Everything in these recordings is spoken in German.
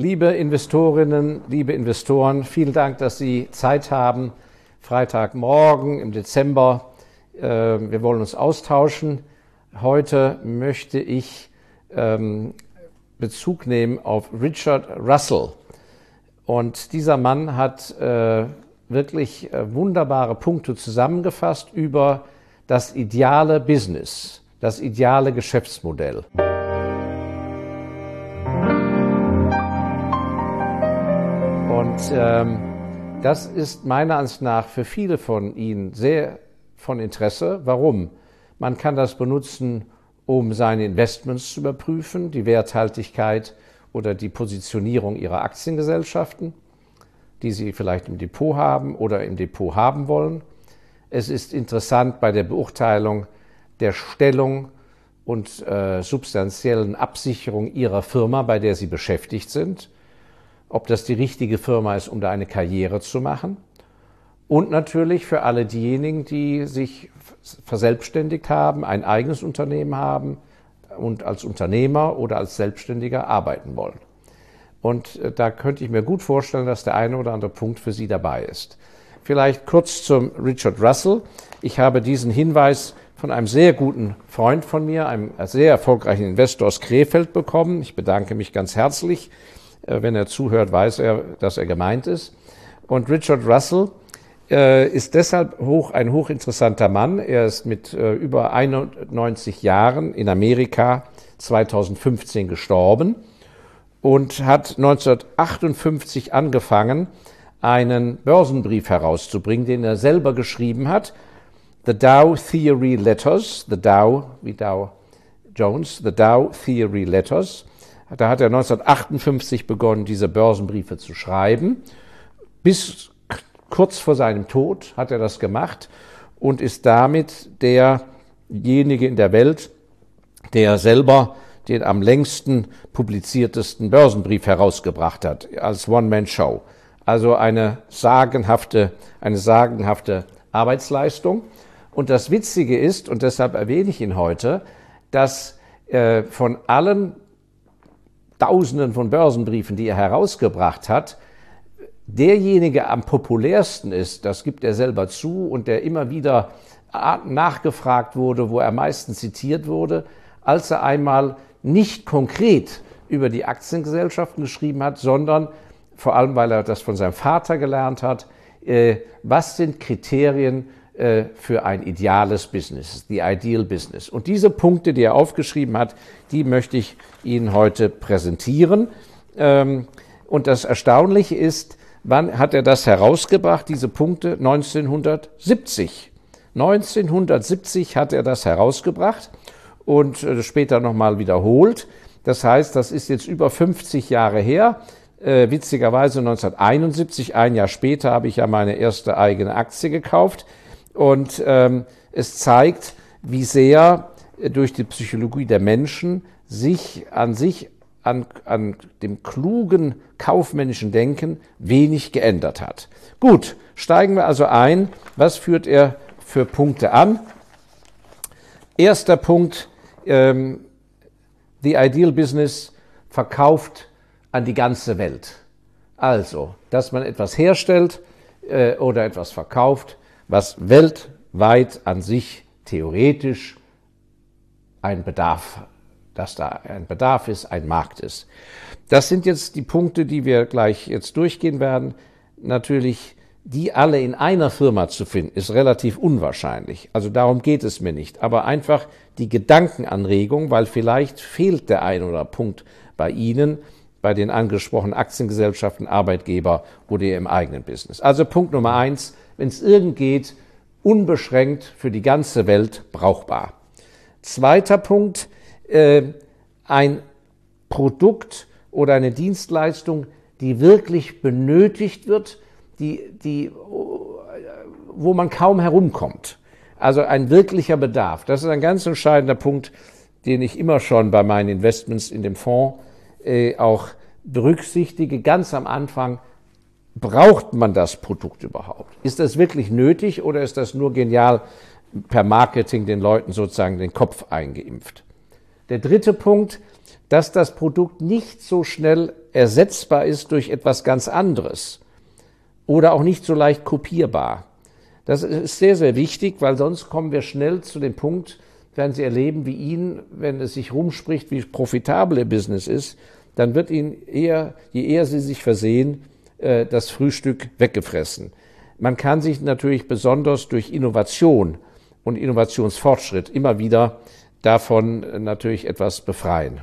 Liebe Investorinnen, liebe Investoren, vielen Dank, dass Sie Zeit haben. Freitagmorgen im Dezember. Äh, wir wollen uns austauschen. Heute möchte ich ähm, Bezug nehmen auf Richard Russell. Und dieser Mann hat äh, wirklich äh, wunderbare Punkte zusammengefasst über das ideale Business, das ideale Geschäftsmodell. Und ähm, das ist meiner Ansicht nach für viele von Ihnen sehr von Interesse. Warum? Man kann das benutzen, um seine Investments zu überprüfen, die Werthaltigkeit oder die Positionierung Ihrer Aktiengesellschaften, die Sie vielleicht im Depot haben oder im Depot haben wollen. Es ist interessant bei der Beurteilung der Stellung und äh, substanziellen Absicherung Ihrer Firma, bei der Sie beschäftigt sind, ob das die richtige Firma ist, um da eine Karriere zu machen. Und natürlich für alle diejenigen, die sich verselbstständigt haben, ein eigenes Unternehmen haben und als Unternehmer oder als Selbstständiger arbeiten wollen. Und äh, da könnte ich mir gut vorstellen, dass der eine oder andere Punkt für Sie dabei ist. Vielleicht kurz zum Richard Russell. Ich habe diesen Hinweis von einem sehr guten Freund von mir, einem sehr erfolgreichen Investor aus Krefeld bekommen. Ich bedanke mich ganz herzlich. Äh, wenn er zuhört, weiß er, dass er gemeint ist. Und Richard Russell äh, ist deshalb hoch, ein hochinteressanter Mann. Er ist mit äh, über 91 Jahren in Amerika 2015 gestorben und hat 1958 angefangen, einen Börsenbrief herauszubringen, den er selber geschrieben hat. The Dow Theory Letters, The Dow, wie Dow Jones, The Dow Theory Letters. Da hat er 1958 begonnen, diese Börsenbriefe zu schreiben. Bis kurz vor seinem Tod hat er das gemacht und ist damit derjenige in der Welt, der selber den am längsten publiziertesten Börsenbrief herausgebracht hat, als One-Man-Show. Also eine sagenhafte, eine sagenhafte Arbeitsleistung. Und das Witzige ist, und deshalb erwähne ich ihn heute, dass äh, von allen Tausenden von Börsenbriefen, die er herausgebracht hat, derjenige am populärsten ist, das gibt er selber zu und der immer wieder nachgefragt wurde, wo er meistens zitiert wurde, als er einmal nicht konkret über die Aktiengesellschaften geschrieben hat, sondern vor allem, weil er das von seinem Vater gelernt hat, äh, was sind Kriterien äh, für ein ideales Business, the ideal business. Und diese Punkte, die er aufgeschrieben hat, die möchte ich Ihnen heute präsentieren. Ähm, und das Erstaunliche ist, Wann hat er das herausgebracht, diese Punkte? 1970. 1970 hat er das herausgebracht und äh, später nochmal wiederholt. Das heißt, das ist jetzt über 50 Jahre her. Äh, witzigerweise 1971, ein Jahr später, habe ich ja meine erste eigene Aktie gekauft. Und ähm, es zeigt, wie sehr äh, durch die Psychologie der Menschen sich an sich an, an dem klugen kaufmännischen Denken wenig geändert hat. Gut, steigen wir also ein. Was führt er für Punkte an? Erster Punkt, ähm, The Ideal Business verkauft an die ganze Welt. Also, dass man etwas herstellt äh, oder etwas verkauft, was weltweit an sich theoretisch einen Bedarf dass da ein Bedarf ist, ein Markt ist. Das sind jetzt die Punkte, die wir gleich jetzt durchgehen werden. Natürlich, die alle in einer Firma zu finden, ist relativ unwahrscheinlich. Also darum geht es mir nicht. Aber einfach die Gedankenanregung, weil vielleicht fehlt der ein oder Punkt bei Ihnen, bei den angesprochenen Aktiengesellschaften, Arbeitgeber oder im eigenen Business. Also Punkt Nummer eins, wenn es irgend geht, unbeschränkt für die ganze Welt brauchbar. Zweiter Punkt, äh, ein Produkt oder eine Dienstleistung, die wirklich benötigt wird, die, die, wo man kaum herumkommt. Also ein wirklicher Bedarf. Das ist ein ganz entscheidender Punkt, den ich immer schon bei meinen Investments in dem Fonds äh, auch berücksichtige. Ganz am Anfang, braucht man das Produkt überhaupt? Ist das wirklich nötig oder ist das nur genial per Marketing den Leuten sozusagen den Kopf eingeimpft? Der dritte Punkt, dass das Produkt nicht so schnell ersetzbar ist durch etwas ganz anderes oder auch nicht so leicht kopierbar. Das ist sehr, sehr wichtig, weil sonst kommen wir schnell zu dem Punkt, werden Sie erleben, wie Ihnen, wenn es sich rumspricht, wie profitabel Ihr Business ist, dann wird Ihnen eher, je eher Sie sich versehen, äh, das Frühstück weggefressen. Man kann sich natürlich besonders durch Innovation und Innovationsfortschritt immer wieder davon natürlich etwas befreien.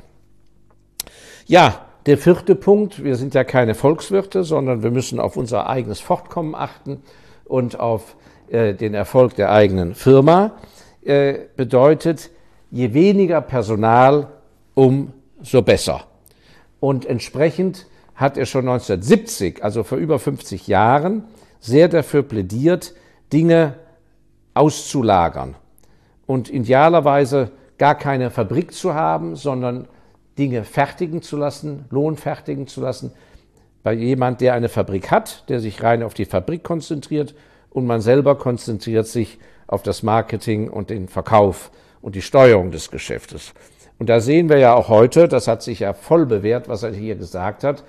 Ja, der vierte Punkt, wir sind ja keine Volkswirte, sondern wir müssen auf unser eigenes Fortkommen achten und auf äh, den Erfolg der eigenen Firma, äh, bedeutet, je weniger Personal, umso besser. Und entsprechend hat er schon 1970, also vor über 50 Jahren, sehr dafür plädiert, Dinge auszulagern und idealerweise gar keine Fabrik zu haben, sondern Dinge fertigen zu lassen, Lohn fertigen zu lassen. Bei jemand, der eine Fabrik hat, der sich rein auf die Fabrik konzentriert und man selber konzentriert sich auf das Marketing und den Verkauf und die Steuerung des Geschäftes. Und da sehen wir ja auch heute, das hat sich ja voll bewährt, was er hier gesagt hat,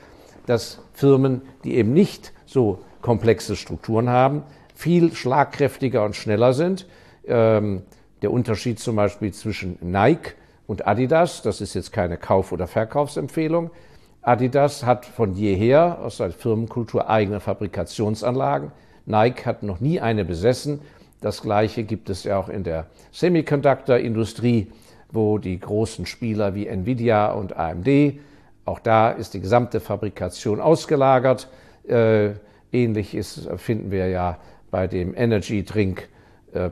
dass Firmen, die eben nicht so komplexe Strukturen haben, viel schlagkräftiger und schneller sind. Ähm, der Unterschied zum Beispiel zwischen Nike und Adidas, das ist jetzt keine Kauf- oder Verkaufsempfehlung. Adidas hat von jeher aus seiner Firmenkultur eigene Fabrikationsanlagen. Nike hat noch nie eine besessen. Das Gleiche gibt es ja auch in der Semiconductor-Industrie, wo die großen Spieler wie Nvidia und AMD auch da ist die gesamte Fabrikation ausgelagert. Äh, Ähnliches finden wir ja bei dem Energy Drink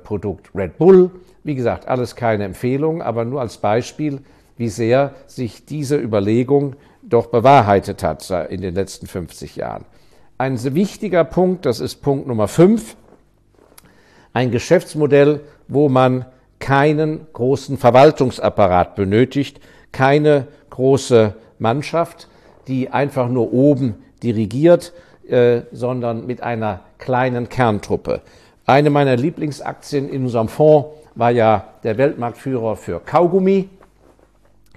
Produkt Red Bull. Wie gesagt, alles keine Empfehlung, aber nur als Beispiel, wie sehr sich diese Überlegung doch bewahrheitet hat in den letzten 50 Jahren. Ein wichtiger Punkt, das ist Punkt Nummer 5, ein Geschäftsmodell, wo man keinen großen Verwaltungsapparat benötigt, keine große Mannschaft, die einfach nur oben dirigiert, äh, sondern mit einer kleinen Kerntruppe. Eine meiner Lieblingsaktien in unserem Fonds war ja der Weltmarktführer für Kaugummi,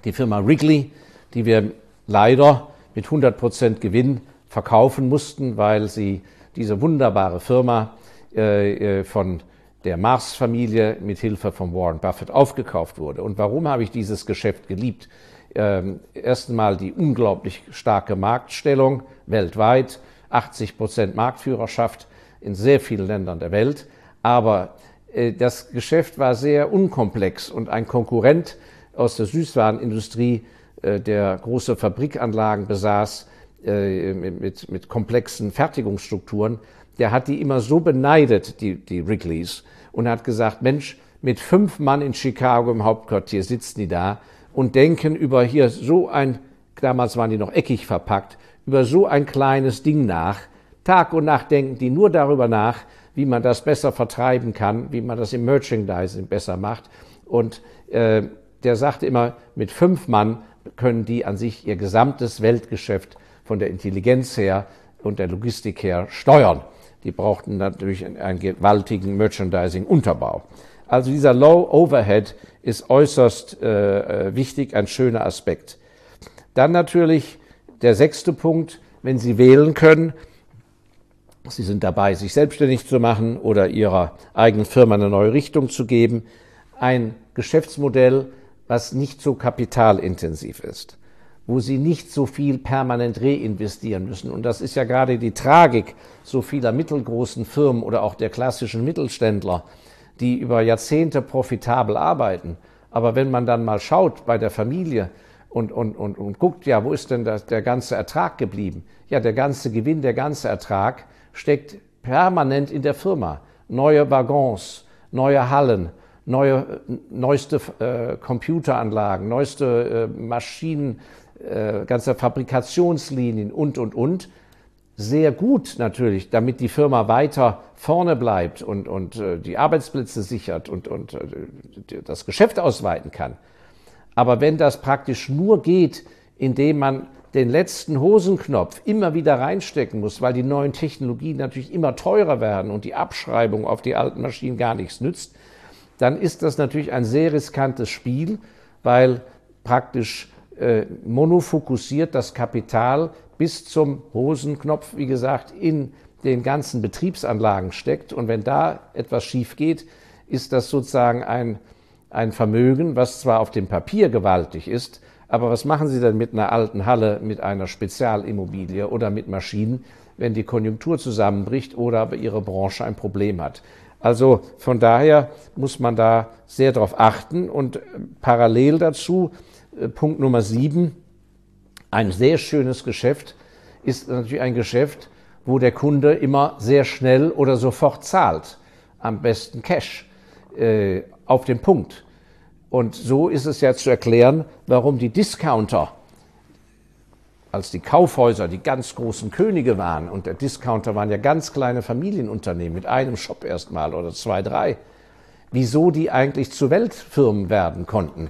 die Firma Wrigley, die wir leider mit 100% Gewinn verkaufen mussten, weil sie diese wunderbare Firma äh, äh von der Mars-Familie mit Hilfe von Warren Buffett aufgekauft wurde. Und warum habe ich dieses Geschäft geliebt? ähm, erst einmal die unglaublich starke Marktstellung weltweit, 80 Prozent Marktführerschaft in sehr vielen Ländern der Welt. Aber äh, das Geschäft war sehr unkomplex und ein Konkurrent aus der Süßwarenindustrie, äh, der große Fabrikanlagen besaß äh, mit, mit komplexen Fertigungsstrukturen, der hat die immer so beneidet, die, die Wrigleys, und hat gesagt, Mensch, mit fünf Mann in Chicago im Hauptquartier sitzen die da und denken über hier so ein, damals waren die noch eckig verpackt, über so ein kleines Ding nach. Tag und Nacht denken die nur darüber nach, wie man das besser vertreiben kann, wie man das im Merchandising besser macht. Und äh, der sagte immer, mit fünf Mann können die an sich ihr gesamtes Weltgeschäft von der Intelligenz her und der Logistik her steuern. Die brauchten natürlich einen gewaltigen Merchandising-Unterbau. Also dieser Low Overhead ist äußerst äh, äh, wichtig, ein schöner Aspekt. Dann natürlich der sechste Punkt, wenn Sie wählen können, Sie sind dabei, sich selbstständig zu machen oder Ihrer eigenen Firma eine neue Richtung zu geben, ein Geschäftsmodell, was nicht so kapitalintensiv ist, wo Sie nicht so viel permanent reinvestieren müssen. Und das ist ja gerade die Tragik so vieler mittelgroßen Firmen oder auch der klassischen Mittelständler, die über Jahrzehnte profitabel arbeiten. Aber wenn man dann mal schaut bei der Familie und, und, und, und guckt, ja, wo ist denn das, der ganze Ertrag geblieben? Ja, der ganze Gewinn, der ganze Ertrag steckt permanent in der Firma. Neue Waggons, neue Hallen, neue, neueste äh, Computeranlagen, neueste äh, Maschinen, äh, ganze Fabrikationslinien und, und, und sehr gut natürlich, damit die Firma weiter vorne bleibt und, und äh, die Arbeitsplätze sichert und, und äh, das Geschäft ausweiten kann. Aber wenn das praktisch nur geht, indem man den letzten Hosenknopf immer wieder reinstecken muss, weil die neuen Technologien natürlich immer teurer werden und die Abschreibung auf die alten Maschinen gar nichts nützt, dann ist das natürlich ein sehr riskantes Spiel, weil praktisch äh, monofokussiert das Kapital bis zum Hosenknopf, wie gesagt, in den ganzen Betriebsanlagen steckt. Und wenn da etwas schief geht, ist das sozusagen ein, ein Vermögen, was zwar auf dem Papier gewaltig ist, aber was machen Sie denn mit einer alten Halle, mit einer Spezialimmobilie oder mit Maschinen, wenn die Konjunktur zusammenbricht oder aber Ihre Branche ein Problem hat? Also von daher muss man da sehr darauf achten und äh, parallel dazu Punkt Nummer sieben, ein sehr schönes Geschäft ist natürlich ein Geschäft, wo der Kunde immer sehr schnell oder sofort zahlt, am besten Cash, äh, auf den Punkt. Und so ist es ja zu erklären, warum die Discounter, als die Kaufhäuser die ganz großen Könige waren, und der Discounter waren ja ganz kleine Familienunternehmen mit einem Shop erstmal oder zwei, drei, wieso die eigentlich zu Weltfirmen werden konnten,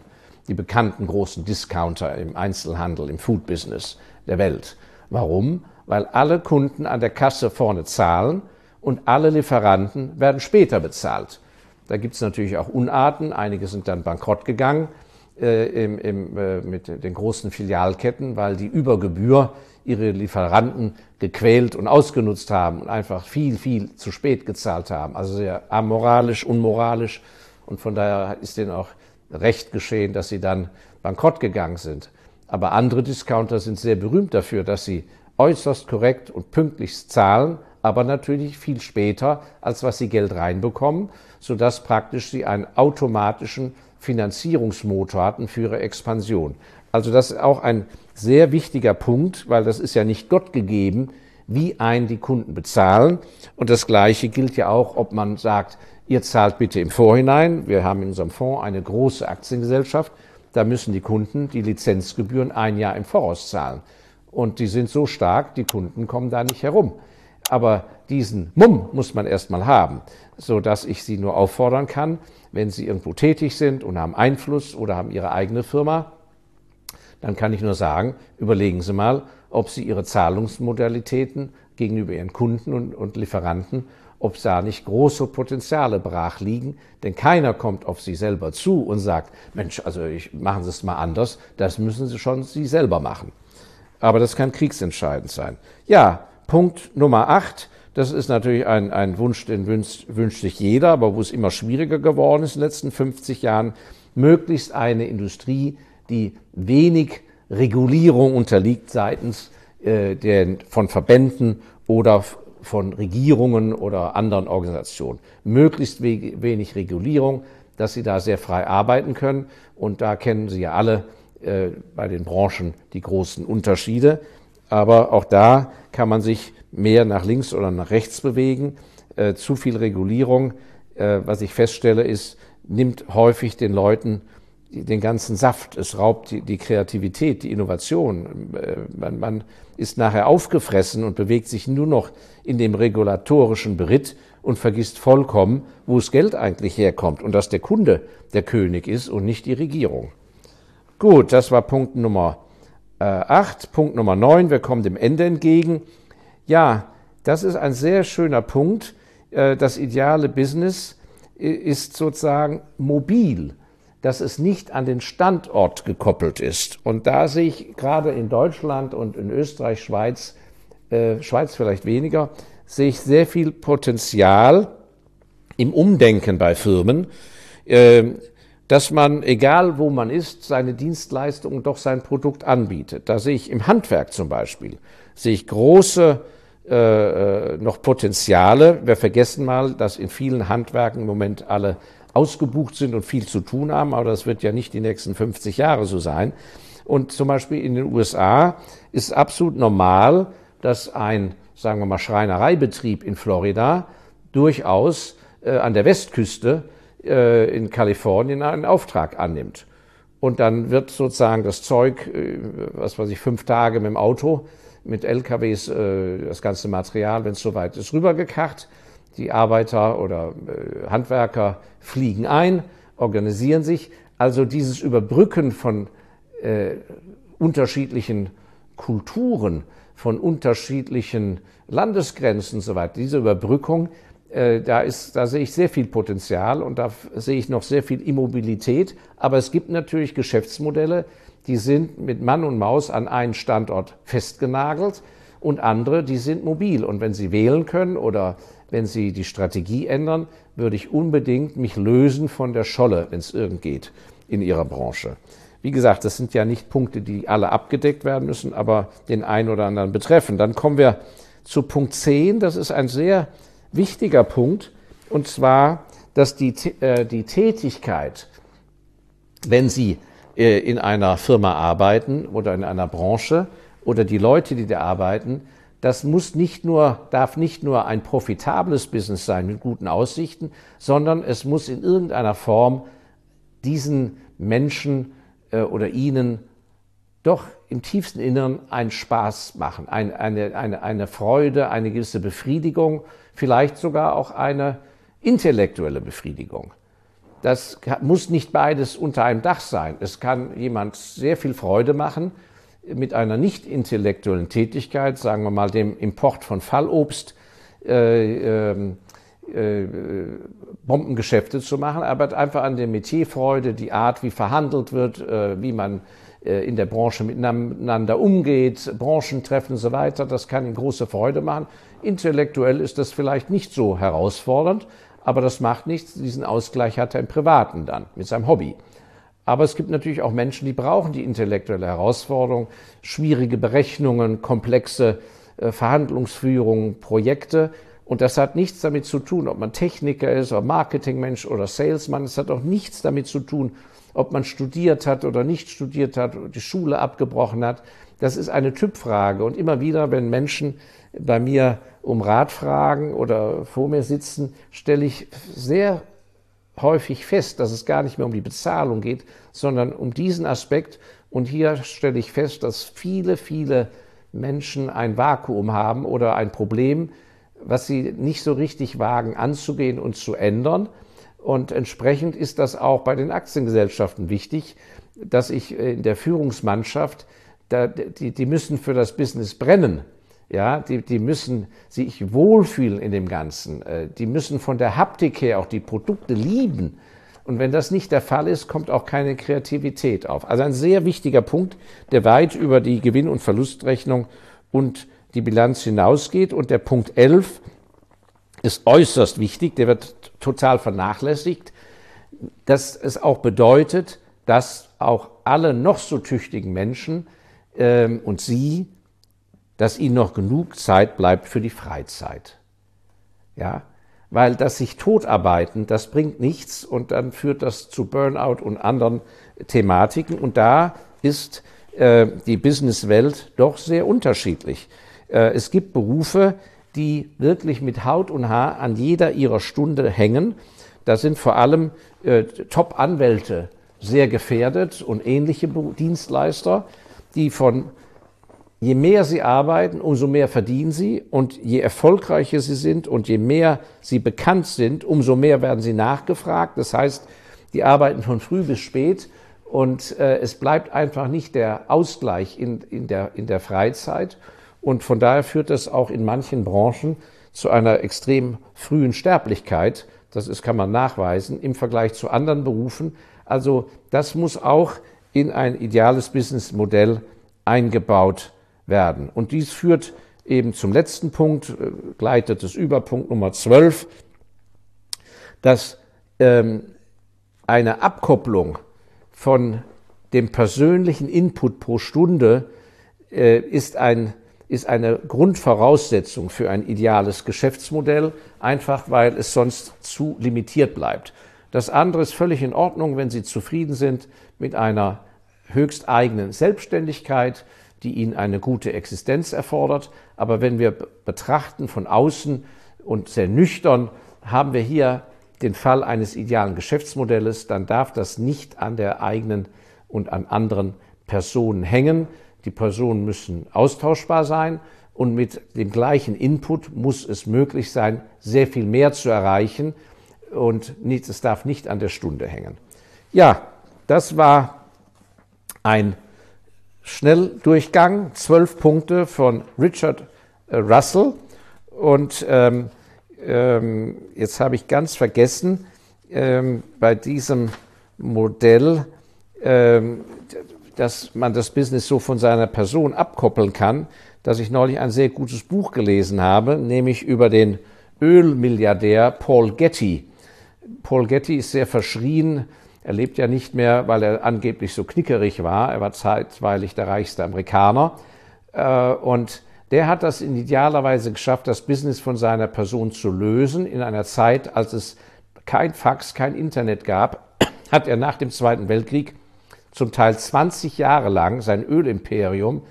die bekannten großen Discounter im Einzelhandel, im Food-Business der Welt. Warum? Weil alle Kunden an der Kasse vorne zahlen und alle Lieferanten werden später bezahlt. Da gibt es natürlich auch Unarten. Einige sind dann bankrott gegangen äh, im, im, äh, mit den großen Filialketten, weil die über Gebühr ihre Lieferanten gequält und ausgenutzt haben und einfach viel, viel zu spät gezahlt haben. Also sehr amoralisch, unmoralisch. Und von daher ist denen auch recht geschehen, dass sie dann bankrott gegangen sind. Aber andere Discounter sind sehr berühmt dafür, dass sie äußerst korrekt und pünktlich zahlen, aber natürlich viel später, als was sie Geld reinbekommen, sodass praktisch sie einen automatischen Finanzierungsmotor hatten für ihre Expansion. Also das ist auch ein sehr wichtiger Punkt, weil das ist ja nicht Gott gegeben, wie ein die Kunden bezahlen. Und das Gleiche gilt ja auch, ob man sagt, ihr zahlt bitte im Vorhinein. Wir haben in unserem Fonds eine große Aktiengesellschaft. Da müssen die Kunden die Lizenzgebühren ein Jahr im Voraus zahlen. Und die sind so stark, die Kunden kommen da nicht herum. Aber diesen Mumm muss man erstmal haben, so dass ich Sie nur auffordern kann, wenn Sie irgendwo tätig sind und haben Einfluss oder haben Ihre eigene Firma, dann kann ich nur sagen, überlegen Sie mal, ob Sie Ihre Zahlungsmodalitäten gegenüber Ihren Kunden und, und Lieferanten, ob da nicht große Potenziale brach liegen, denn keiner kommt auf Sie selber zu und sagt, Mensch, also ich, machen Sie es mal anders, das müssen Sie schon Sie selber machen. Aber das kann kriegsentscheidend sein. Ja, Punkt Nummer acht. Das ist natürlich ein, ein Wunsch, den wünscht, wünscht sich jeder, aber wo es immer schwieriger geworden ist in den letzten 50 Jahren, möglichst eine Industrie, die wenig Regulierung unterliegt seitens äh, der, von Verbänden oder von Regierungen oder anderen Organisationen. Möglichst wenig Regulierung, dass sie da sehr frei arbeiten können. Und da kennen Sie ja alle äh, bei den Branchen die großen Unterschiede. Aber auch da kann man sich mehr nach links oder nach rechts bewegen. Äh, zu viel Regulierung, äh, was ich feststelle, ist, nimmt häufig den Leuten den ganzen Saft. Es raubt die, die Kreativität, die Innovation. Äh, man, man, ist nachher aufgefressen und bewegt sich nur noch in dem regulatorischen Beritt und vergisst vollkommen, wo das Geld eigentlich herkommt und dass der Kunde der König ist und nicht die Regierung. Gut, das war Punkt Nummer äh, 8. Punkt Nummer 9, wir kommen dem Ende entgegen. Ja, das ist ein sehr schöner Punkt. Äh, das ideale Business ist sozusagen mobil, dass es nicht an den Standort gekoppelt ist. Und da sehe ich gerade in Deutschland und in Österreich, Schweiz, äh, Schweiz vielleicht weniger, sehe ich sehr viel Potenzial im Umdenken bei Firmen. Äh, dass man, egal wo man ist, seine Dienstleistung doch sein Produkt anbietet. Da sehe ich im Handwerk zum Beispiel, sehe ich große äh, äh, noch Potenziale. Wir vergessen mal, dass in vielen Handwerken im Moment alle ausgebucht sind und viel zu tun haben, aber das wird ja nicht die nächsten 50 Jahre so sein. Und zum Beispiel in den USA ist absolut normal, dass ein, sagen wir mal, Schreinereibetrieb in Florida durchaus äh, an der Westküste äh, in Kalifornien einen Auftrag annimmt. Und dann wird sozusagen das Zeug, äh, was weiß ich, fünf Tage mit dem Auto, mit LKWs, äh, das ganze Material, wenn es soweit ist, rübergekarrt. Die Arbeiter oder Handwerker fliegen ein, organisieren sich. Also dieses Überbrücken von äh, unterschiedlichen Kulturen, von unterschiedlichen Landesgrenzen und so weiter, diese Überbrückung, äh, da, ist, da sehe ich sehr viel Potenzial und da sehe ich noch sehr viel Immobilität. Aber es gibt natürlich Geschäftsmodelle, die sind mit Mann und Maus an einen Standort festgenagelt und andere, die sind mobil. Und wenn sie wählen können oder wenn sie die Strategie ändern, würde ich unbedingt mich lösen von der Scholle, wenn es irgend geht in ihrer Branche. Wie gesagt, das sind ja nicht Punkte, die alle abgedeckt werden müssen, aber den einen oder anderen betreffen. Dann kommen wir zu Punkt 10. Das ist ein sehr wichtiger Punkt. Und zwar, dass die, äh, die Tätigkeit, wenn Sie äh, in einer Firma arbeiten oder in einer Branche oder die Leute, die da arbeiten, das muss nicht nur, darf nicht nur ein profitables Business sein mit guten Aussichten, sondern es muss in irgendeiner Form diesen Menschen äh, oder ihnen doch im tiefsten Inneren einen Spaß machen, ein, eine, eine, eine Freude, eine gewisse Befriedigung, vielleicht sogar auch eine intellektuelle Befriedigung. Das muss nicht beides unter einem Dach sein. Es kann jemand sehr viel Freude machen mit einer nicht intellektuellen Tätigkeit, sagen wir mal dem Import von Fallobst, äh, äh, äh, Bombengeschäfte zu machen, aber einfach an der Metierfreude, die Art, wie verhandelt wird, äh, wie man äh, in der Branche miteinander umgeht, Branchentreffen und so weiter, das kann ihm große Freude machen. Intellektuell ist das vielleicht nicht so herausfordernd, aber das macht nichts. Diesen Ausgleich hat er im Privaten dann mit seinem Hobby. Aber es gibt natürlich auch Menschen, die brauchen die intellektuelle Herausforderung, schwierige Berechnungen, komplexe äh, Verhandlungsführung, Projekte. Und das hat nichts damit zu tun, ob man Techniker ist oder Marketingmensch oder Salesman. Es hat auch nichts damit zu tun, ob man studiert hat oder nicht studiert hat, oder die Schule abgebrochen hat. Das ist eine Typfrage. Und immer wieder, wenn Menschen bei mir um Rat fragen oder vor mir sitzen, stelle ich sehr häufig fest, dass es gar nicht mehr um die Bezahlung geht, sondern um diesen Aspekt. Und hier stelle ich fest, dass viele, viele Menschen ein Vakuum haben oder ein Problem, was sie nicht so richtig wagen anzugehen und zu ändern. Und entsprechend ist das auch bei den Aktiengesellschaften wichtig, dass ich in der Führungsmannschaft, die müssen für das Business brennen. Ja, die, die müssen sich wohlfühlen in dem Ganzen. Äh, die müssen von der Haptik her auch die Produkte lieben. Und wenn das nicht der Fall ist, kommt auch keine Kreativität auf. Also ein sehr wichtiger Punkt, der weit über die Gewinn- und Verlustrechnung und die Bilanz hinausgeht. Und der Punkt 11 ist äußerst wichtig, der wird total vernachlässigt, dass es auch bedeutet, dass auch alle noch so tüchtigen Menschen ähm, und Sie, dass ihnen noch genug Zeit bleibt für die Freizeit. Ja, weil das sich totarbeiten, das bringt nichts und dann führt das zu Burnout und anderen Thematiken. Und da ist äh, die Businesswelt doch sehr unterschiedlich. Äh, es gibt Berufe, die wirklich mit Haut und Haar an jeder ihrer Stunde hängen. Da sind vor allem äh, Top-Anwälte sehr gefährdet und ähnliche Dienstleister, die von je mehr sie arbeiten, umso mehr verdienen sie und je erfolgreicher sie sind und je mehr sie bekannt sind, umso mehr werden sie nachgefragt. Das heißt, die arbeiten von früh bis spät und äh, es bleibt einfach nicht der Ausgleich in, in, der, in der Freizeit. Und von daher führt das auch in manchen Branchen zu einer extrem frühen Sterblichkeit. Das ist, kann man nachweisen im Vergleich zu anderen Berufen. Also das muss auch in ein ideales Businessmodell eingebaut werden. Und dies führt eben zum letzten Punkt, äh, gleitet es über Punkt Nummer 12, dass ähm, eine Abkopplung von dem persönlichen Input pro Stunde äh, ist ein ist eine Grundvoraussetzung für ein ideales Geschäftsmodell, einfach weil es sonst zu limitiert bleibt. Das andere ist völlig in Ordnung, wenn Sie zufrieden sind mit einer höchst eigenen Selbstständigkeit, die Ihnen eine gute Existenz erfordert. Aber wenn wir betrachten von außen und sehr nüchtern, haben wir hier den Fall eines idealen Geschäftsmodells, dann darf das nicht an der eigenen und an anderen Personen hängen. Die Personen müssen austauschbar sein und mit dem gleichen Input muss es möglich sein, sehr viel mehr zu erreichen und es darf nicht an der Stunde hängen. Ja, das war ein Schnelldurchgang, zwölf Punkte von Richard äh, Russell. Und ähm, ähm, jetzt habe ich ganz vergessen, ähm, bei diesem Modell ähm, dass man das Business so von seiner Person abkoppeln kann, dass ich neulich ein sehr gutes Buch gelesen habe, nämlich über den Ölmilliardär Paul Getty. Paul Getty ist sehr verschrien. Er lebt ja nicht mehr, weil er angeblich so knickerig war. Er war zeitweilig der reichste Amerikaner. Äh, und der hat das in idealer Weise geschafft, das Business von seiner Person zu lösen. In einer Zeit, als es kein Fax, kein Internet gab, hat er nach dem Zweiten Weltkrieg zum Teil 20 Jahre lang sein Ölimperium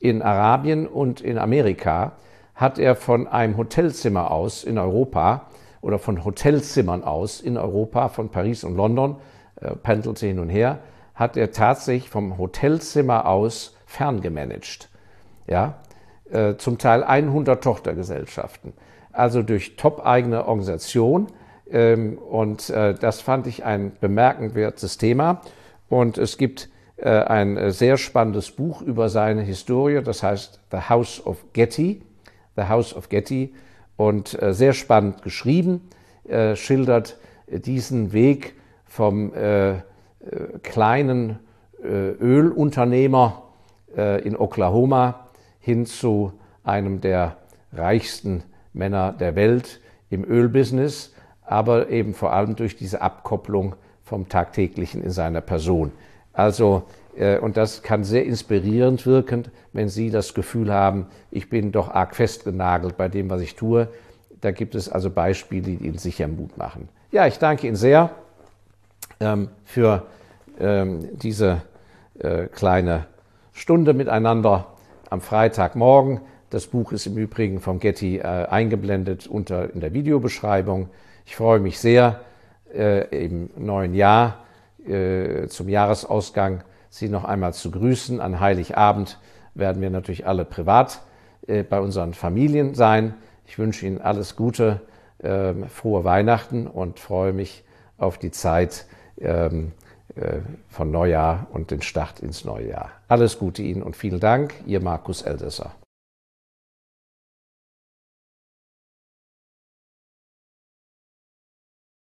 in Arabien und in Amerika hat er von einem Hotelzimmer aus in Europa oder von Hotelzimmern aus in Europa, von Paris und London, äh, pendelte hin und her, hat er tatsächlich vom Hotelzimmer aus ferngemanagt. Ja, äh, zum Teil 100 Tochtergesellschaften. Also durch top-eigene Organisation. Ähm, und äh, das fand ich ein bemerkenswertes Thema. Und es gibt äh, ein äh, sehr spannendes Buch über seine Historie, das heißt The House of Getty. The House of Getty. Und äh, sehr spannend geschrieben, schildert diesen Weg vom kleinen Ölunternehmer in Oklahoma hin zu einem der reichsten Männer der Welt im Ölbusiness, aber eben vor allem durch diese Abkopplung vom Tagtäglichen in seiner Person. Also, äh, und das kann sehr inspirierend wirken, wenn Sie das Gefühl haben, ich bin doch arg festgenagelt bei dem, was ich tue. Da gibt es also Beispiele, die Ihnen sicher Mut machen. Ja, ich danke Ihnen sehr ähm, für ähm, diese äh, kleine Stunde miteinander am Freitagmorgen. Das Buch ist im Übrigen vom Getty äh, eingeblendet unter in der Videobeschreibung. Ich freue mich sehr, äh, im neuen Jahr äh, zum Jahresausgang Sie noch einmal zu grüßen. An Heiligabend werden wir natürlich alle privat äh, bei unseren Familien sein. Ich wünsche Ihnen alles Gute, ähm, frohe Weihnachten und freue mich auf die Zeit ähm, äh, von Neujahr und den Start ins neue Jahr. Alles Gute Ihnen und vielen Dank, Ihr Markus Eldesser.